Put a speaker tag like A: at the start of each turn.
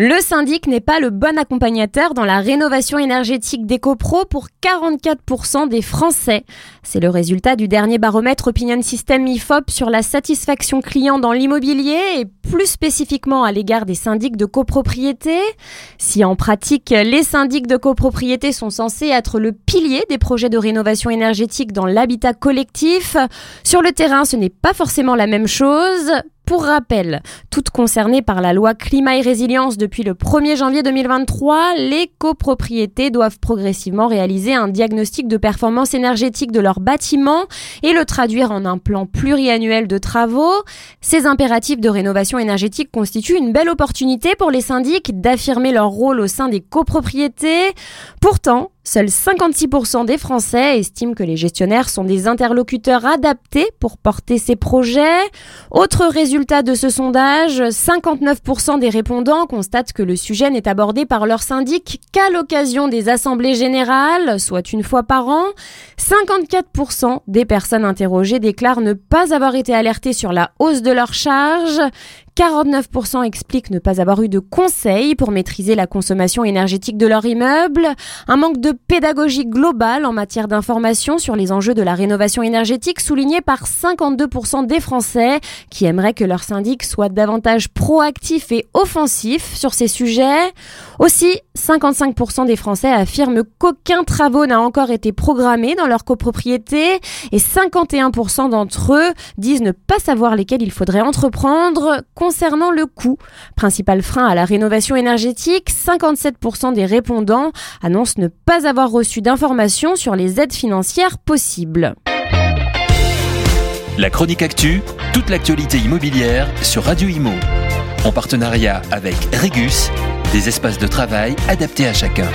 A: Le syndic n'est pas le bon accompagnateur dans la rénovation énergétique des copros pour 44% des Français. C'est le résultat du dernier baromètre Opinion System IFOP sur la satisfaction client dans l'immobilier et plus spécifiquement à l'égard des syndics de copropriété. Si en pratique, les syndics de copropriété sont censés être le pilier des projets de rénovation énergétique dans l'habitat collectif, sur le terrain, ce n'est pas forcément la même chose. Pour rappel, toutes concernées par la loi climat et résilience depuis le 1er janvier 2023, les copropriétés doivent progressivement réaliser un diagnostic de performance énergétique de leur bâtiment et le traduire en un plan pluriannuel de travaux. Ces impératifs de rénovation énergétique constituent une belle opportunité pour les syndics d'affirmer leur rôle au sein des copropriétés. Pourtant, Seuls 56% des Français estiment que les gestionnaires sont des interlocuteurs adaptés pour porter ces projets. Autre résultat de ce sondage, 59% des répondants constatent que le sujet n'est abordé par leur syndic qu'à l'occasion des assemblées générales, soit une fois par an. 54% des personnes interrogées déclarent ne pas avoir été alertées sur la hausse de leurs charges. 49% expliquent ne pas avoir eu de conseils pour maîtriser la consommation énergétique de leur immeuble. Un manque de pédagogie globale en matière d'information sur les enjeux de la rénovation énergétique souligné par 52% des Français qui aimeraient que leur syndic soit davantage proactif et offensif sur ces sujets. Aussi, 55% des Français affirment qu'aucun travaux n'a encore été programmé dans leur copropriété et 51% d'entre eux disent ne pas savoir lesquels il faudrait entreprendre. Concernant le coût, principal frein à la rénovation énergétique, 57% des répondants annoncent ne pas avoir reçu d'informations sur les aides financières possibles.
B: La chronique actu, toute l'actualité immobilière sur Radio Imo. En partenariat avec Regus, des espaces de travail adaptés à chacun.